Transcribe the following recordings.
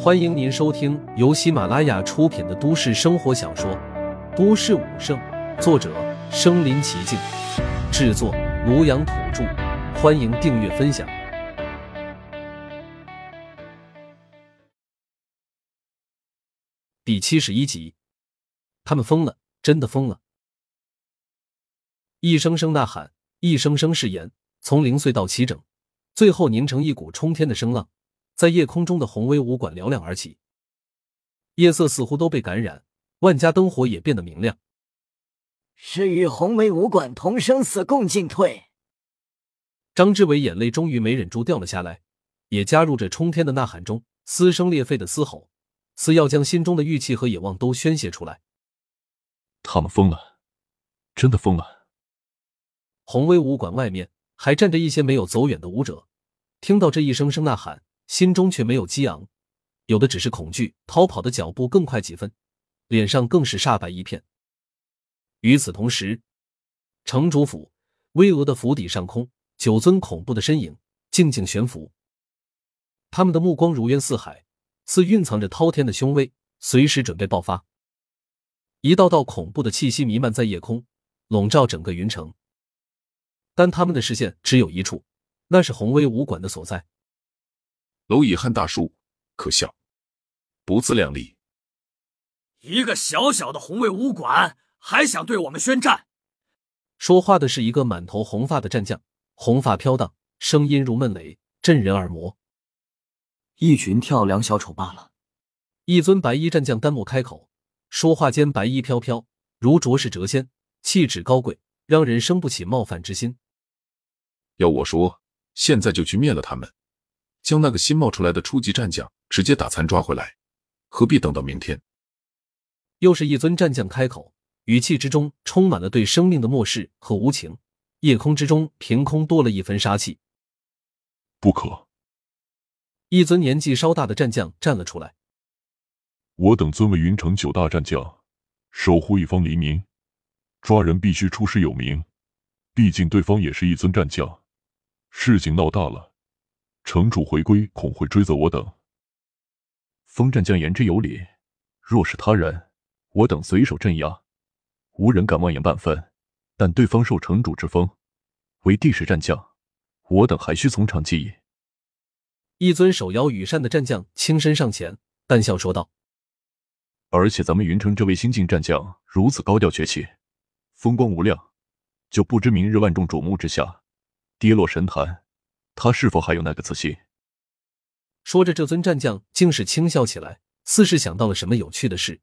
欢迎您收听由喜马拉雅出品的都市生活小说《都市武圣》，作者：身临其境，制作：庐阳土著。欢迎订阅分享。第七十一集，他们疯了，真的疯了！一声声呐喊，一声声誓言，从零碎到齐整，最后凝成一股冲天的声浪。在夜空中的宏威武馆嘹亮而起，夜色似乎都被感染，万家灯火也变得明亮。是与宏威武馆同生死共进退。张志伟眼泪终于没忍住掉了下来，也加入这冲天的呐喊中，撕声裂肺的嘶吼，似要将心中的郁气和野望都宣泄出来。他们疯了，真的疯了。宏威武馆外面还站着一些没有走远的武者，听到这一声声呐喊。心中却没有激昂，有的只是恐惧，逃跑的脚步更快几分，脸上更是煞白一片。与此同时，城主府巍峨的府邸上空，九尊恐怖的身影静静悬浮，他们的目光如渊似海，似蕴藏着滔天的凶威，随时准备爆发。一道道恐怖的气息弥漫在夜空，笼罩整个云城。但他们的视线只有一处，那是宏威武馆的所在。蝼蚁撼大树，可笑，不自量力！一个小小的红卫武馆，还想对我们宣战？说话的是一个满头红发的战将，红发飘荡，声音如闷雷，震人耳膜。一群跳梁小丑罢了。一尊白衣战将单目开口，说话间白衣飘飘，如卓世谪仙，气质高贵，让人生不起冒犯之心。要我说，现在就去灭了他们！将那个新冒出来的初级战将直接打残抓回来，何必等到明天？又是一尊战将开口，语气之中充满了对生命的漠视和无情。夜空之中凭空多了一分杀气。不可！一尊年纪稍大的战将站了出来。我等尊为云城九大战将，守护一方黎民，抓人必须出师有名。毕竟对方也是一尊战将，事情闹大了。城主回归恐会追责我等。风战将言之有理，若是他人，我等随手镇压，无人敢妄言半分。但对方受城主之封，为帝室战将，我等还需从长计议。一尊手摇羽扇的战将轻身上前，淡笑说道：“而且咱们云城这位新晋战将如此高调崛起，风光无量，就不知明日万众瞩目之下，跌落神坛。”他是否还有那个自信？说着，这尊战将竟是轻笑起来，似是想到了什么有趣的事。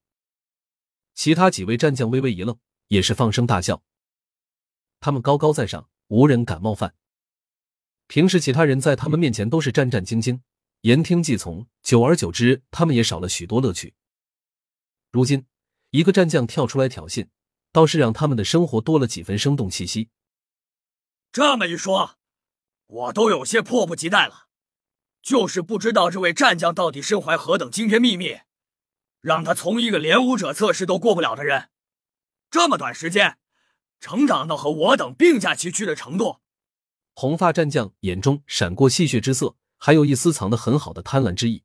其他几位战将微微一愣，也是放声大笑。他们高高在上，无人敢冒犯。平时其他人在他们面前都是战战兢兢、言听计从，久而久之，他们也少了许多乐趣。如今，一个战将跳出来挑衅，倒是让他们的生活多了几分生动气息。这么一说。我都有些迫不及待了，就是不知道这位战将到底身怀何等惊天秘密，让他从一个连武者测试都过不了的人，这么短时间成长到和我等并驾齐驱的程度。红发战将眼中闪过戏谑之色，还有一丝藏得很好的贪婪之意。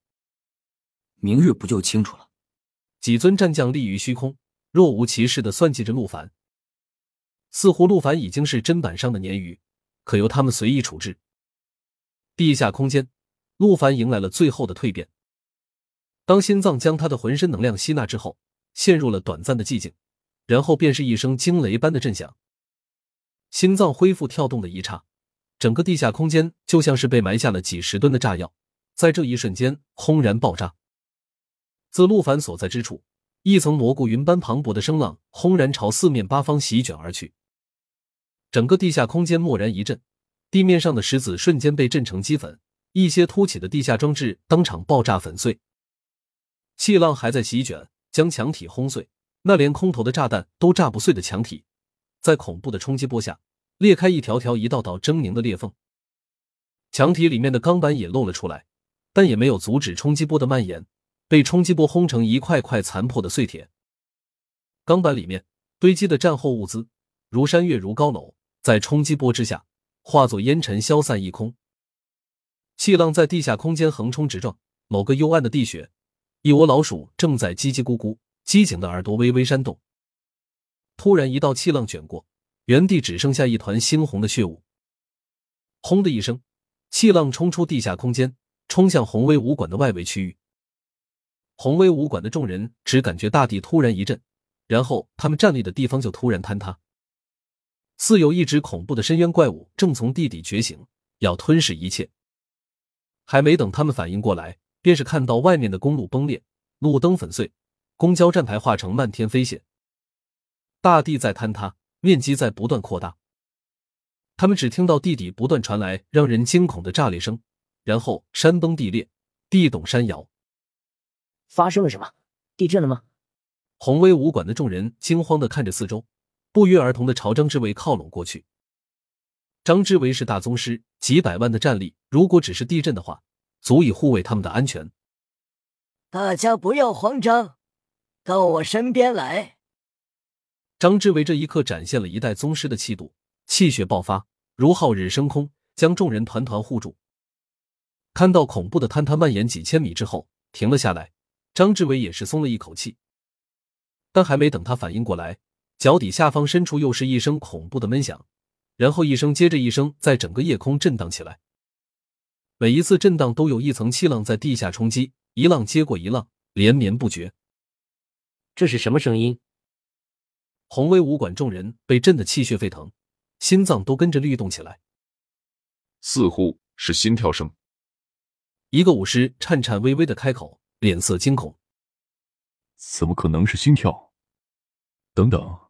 明日不就清楚了？几尊战将立于虚空，若无其事的算计着陆凡，似乎陆凡已经是砧板上的鲶鱼。可由他们随意处置。地下空间，陆凡迎来了最后的蜕变。当心脏将他的浑身能量吸纳之后，陷入了短暂的寂静，然后便是一声惊雷般的震响。心脏恢复跳动的一刹，整个地下空间就像是被埋下了几十吨的炸药，在这一瞬间轰然爆炸。自陆凡所在之处，一层蘑菇云般磅礴的声浪轰然朝四面八方席卷而去。整个地下空间蓦然一震，地面上的石子瞬间被震成齑粉，一些凸起的地下装置当场爆炸粉碎。气浪还在席卷，将墙体轰碎。那连空投的炸弹都炸不碎的墙体，在恐怖的冲击波下裂开一条条、一道道狰狞的裂缝。墙体里面的钢板也露了出来，但也没有阻止冲击波的蔓延，被冲击波轰成一块块残破的碎铁。钢板里面堆积的战后物资，如山岳，如高楼。在冲击波之下，化作烟尘消散一空。气浪在地下空间横冲直撞，某个幽暗的地穴，一窝老鼠正在叽叽咕咕，机警的耳朵微微扇动。突然，一道气浪卷过，原地只剩下一团猩红的血雾。轰的一声，气浪冲出地下空间，冲向宏威武馆的外围区域。宏威武馆的众人只感觉大地突然一震，然后他们站立的地方就突然坍塌，似有一只恐怖的深渊怪物正从地底觉醒，要吞噬一切。还没等他们反应过来，便是看到外面的公路崩裂，路灯粉碎，公交站牌化成漫天飞屑。大地在坍塌，面积在不断扩大。他们只听到地底不断传来让人惊恐的炸裂声，然后山崩地裂，地动山摇。发生了什么？地震了吗？宏威武馆的众人惊慌的看着四周，不约而同的朝张之维靠拢过去。张之维是大宗师，几百万的战力，如果只是地震的话，足以护卫他们的安全。大家不要慌张，到我身边来。张之维这一刻展现了一代宗师的气度，气血爆发，如皓日升空，将众人团团护住。看到恐怖的坍塌蔓延几千米之后，停了下来，张之维也是松了一口气。但还没等他反应过来，脚底下方深处又是一声恐怖的闷响，然后一声接着一声，在整个夜空震荡起来。每一次震荡都有一层气浪在地下冲击，一浪接过一浪，连绵不绝。这是什么声音？宏威武馆众人被震得气血沸腾，心脏都跟着律动起来。似乎是心跳声。一个武师颤颤巍巍的开口，脸色惊恐：“怎么可能是心跳？等等，